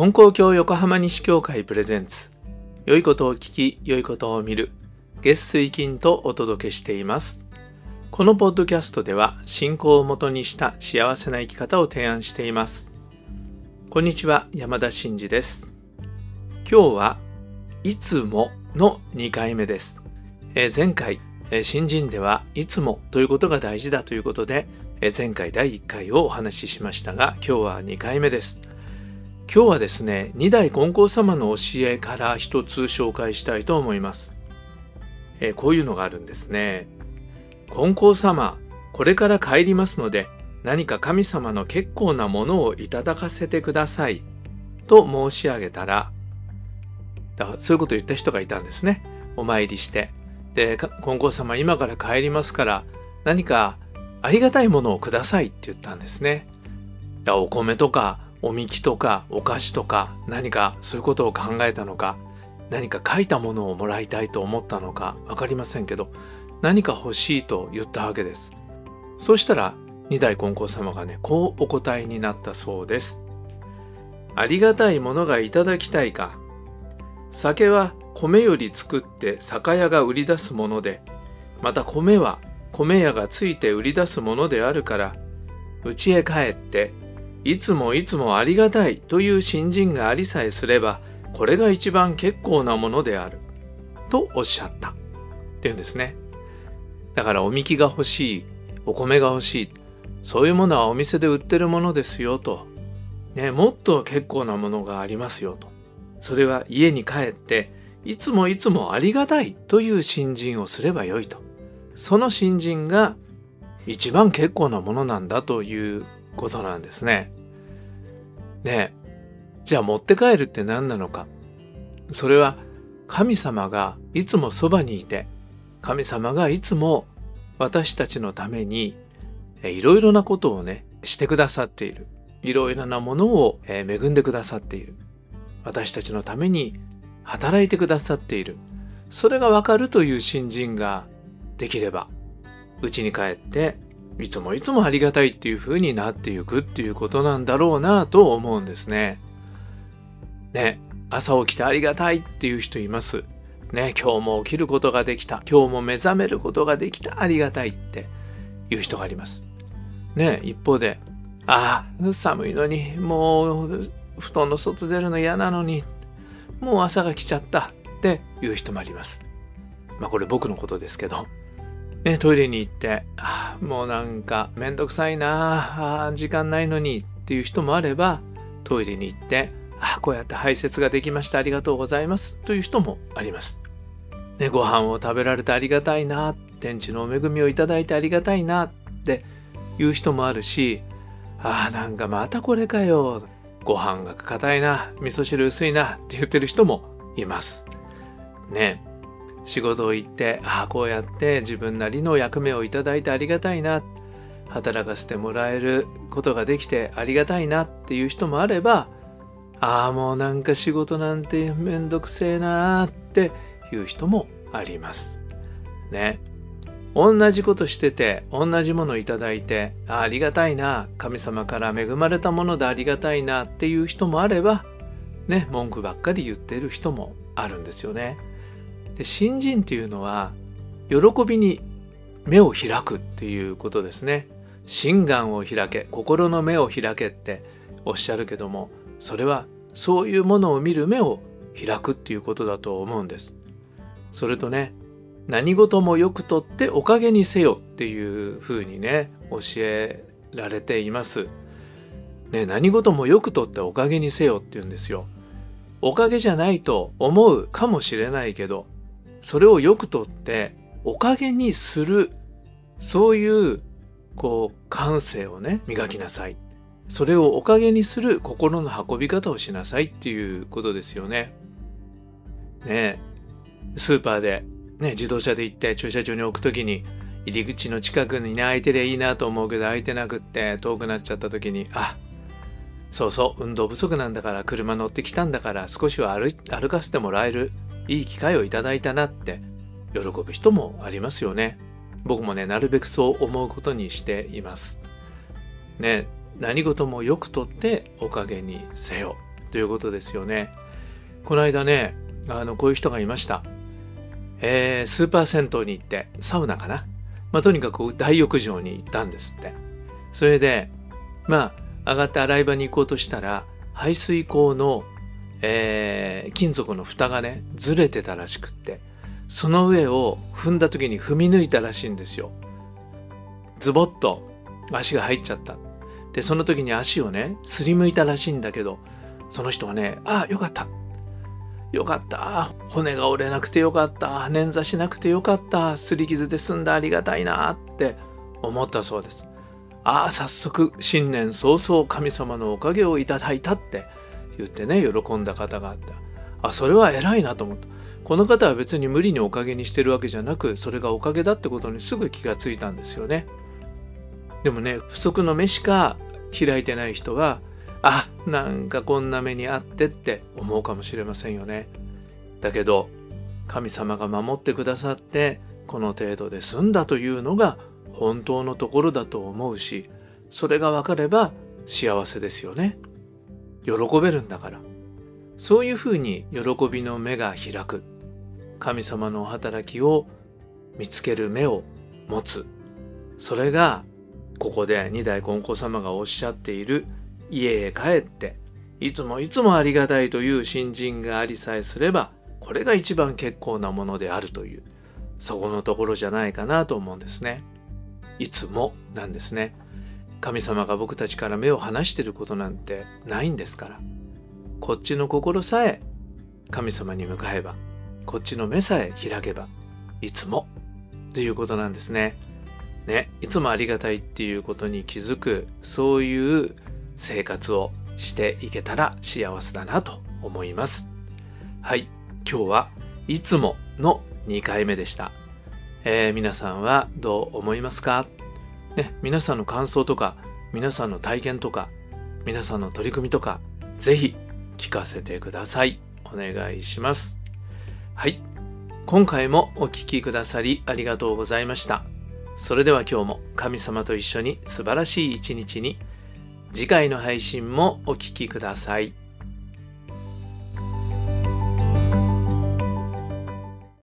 金光教横浜西教会プレゼンツ。良いことを聞き良いことを見る。月水金とお届けしています。このポッドキャストでは信仰をもとにした幸せな生き方を提案しています。こんにちは山田真嗣です。今日はいつもの2回目です、えー、前回、え、新人ではいつもということが大事だということで、え、前回第1回をお話ししましたが今日は2回目です。今日はですね二代金光様の教えから一つ紹介したいと思います、え、こういうのがあるんですね。金光様これから帰りますので何か神様の結構なものをいただかせてください。と申し上げたらだからそういうことを言った人がいたんですね。お参りして。で金光様今から帰りますから何かありがたいものをくださいって言ったんですね。だお米とかおみきとかお菓子とか何かそういうことを考えたのか何か書いたものをもらいたいと思ったのか分かりませんけど何か欲しいと言ったわけです。そうしたら二代金光様がねこうお答えになったそうです。ありがたいものがいただきたいか。酒は米より作って酒屋が売り出すものでまた米は米屋がついて売り出すものであるから家へ帰っていつもいつもありがたいという新人がありさえすればこれが一番結構なものである。とおっしゃった。っていうんですね。だからおみきが欲しいお米が欲しい。そういうものはお店で売ってるものですよと、ね、もっと結構なものがありますよと。それは家に帰っていつもいつもありがたいという新人をすればよいと。その新人が一番結構なものなんだということなんですね。ねじゃあ持って帰るって何なのか。それは神様がいつもそばにいて、神様がいつも私たちのためにいろいろなことをね、してくださっている。いろいろなものを恵んでくださっている。私たちのために働いてくださっている。それがわかるという新人ができれば、うちに帰っていつもいつもありがたいっていう風になっていくっていうことなんだろうなと思うんですね。ね、朝起きてありがたいっていう人います。ね、今日も起きることができた。今日も目覚めることができた。ありがたいっていう人があります。ね、一方で、ああ、寒いのに、もう布団の外出るの嫌なのに、もう朝が来ちゃったっていう人もあります。まあこれ僕のことですけど。ね、トイレに行って、あもうなんかめんどくさいなあ時間ないのにっていう人もあれば、トイレに行って、あこうやって排泄ができましたありがとうございますという人もあります。ね、ご飯を食べられてありがたいな天地のお恵みをいただいてありがたいなっていう人もあるし、ああなんかまたこれかよご飯が硬いな味噌汁薄いなって言ってる人もいます。ね仕事を行ってああこうやって自分なりの役目をいただいてありがたいな働かせてもらえることができてありがたいなっていう人もあればああもうなんか仕事なんてめんどくせえなーっていう人もあります。ね。同じことしてて同じものいただいてあありがたいな神様から恵まれたものでありがたいなっていう人もあればね文句ばっかり言ってる人もあるんですよね。で新人っていうのは喜びに目を開くっていうことですね。心眼を開け心の目を開けっておっしゃるけどもそれはそういうものを見る目を開くっていうことだと思うんです。それとね何事もよくとっておかげにせよっていうふうにね教えられています。ね何事もよくとっておかげにせよって言うんですよ。おかげじゃないと思うかもしれないけどそれをよくとっておかげにするそういうこう感性をね磨きなさい。それをおかげにする心の運び方をしなさいっていうことですよね。ねスーパーで、ね、自動車で行って駐車場に置く時に入り口の近くにね空いてりゃいいなと思うけど空いてなくって遠くなっちゃった時にあそうそう運動不足なんだから車乗ってきたんだから少しは歩歩かせてもらえる。いい機会をいただいたなって喜ぶ人もありますよね。僕もね、なるべくそう思うことにしています。ね、何事もよくとっておかげにせよ。ということですよね。この間ね、あの、こういう人がいました。えー、スーパー銭湯に行って、サウナかな。まあ、とにかく大浴場に行ったんですって。それで、まあ、上がって洗い場に行こうとしたら、排水口の、えー、金属の蓋がね、ずれてたらしくって、その上を踏んだ時に踏み抜いたらしいんですよ。ズボッと足が入っちゃった。で、その時に足をね、すりむいたらしいんだけど、その人はね、ああ、よかった。よかった。骨が折れなくてよかった。捻挫しなくてよかった。すり傷で済んだありがたいなって思ったそうです。ああ、早速、新年早々神様のおかげをいただいたって言ってね、喜んだ方があった。あ、それは偉いなと思った。この方は別に無理におかげにしてるわけじゃなく、それがおかげだってことにすぐ気がついたんですよね。でもね、不足の目しか開いてない人は、あなんかこんな目にあってって思うかもしれませんよね。だけど神様が守ってくださってこの程度で済んだというのが本当のところだと思うしそれが分かれば幸せですよね。喜べるんだから。そういうふうに喜びの目が開く。神様のお働きを見つける目を持つ。それがここで二代金光様がおっしゃっている「家へ帰っていつもいつもありがたいという新人がありさえすればこれが一番結構なものであるという。そこのところじゃないかなと思うんですね。いつもなんですね。神様が僕たちから目を離してることなんてないんですから。こっちの心さえ神様に向かえばこっちの目さえ開けばいつもということなんですね。ね、いつもありがたいっていうことに気づくそういう生活をしていけたら幸せだなと思います。はい、今日はいつもの2回目でした。えー、皆さんはどう思いますか？ね、皆さんの感想とか、皆さんの体験とか、皆さんの取り組みとか、ぜひ聞かせてください。お願いします。はい。今回もお聴きくださりありがとうございました。それでは今日も神様と一緒に素晴らしい一日に次回の配信もお聴きください。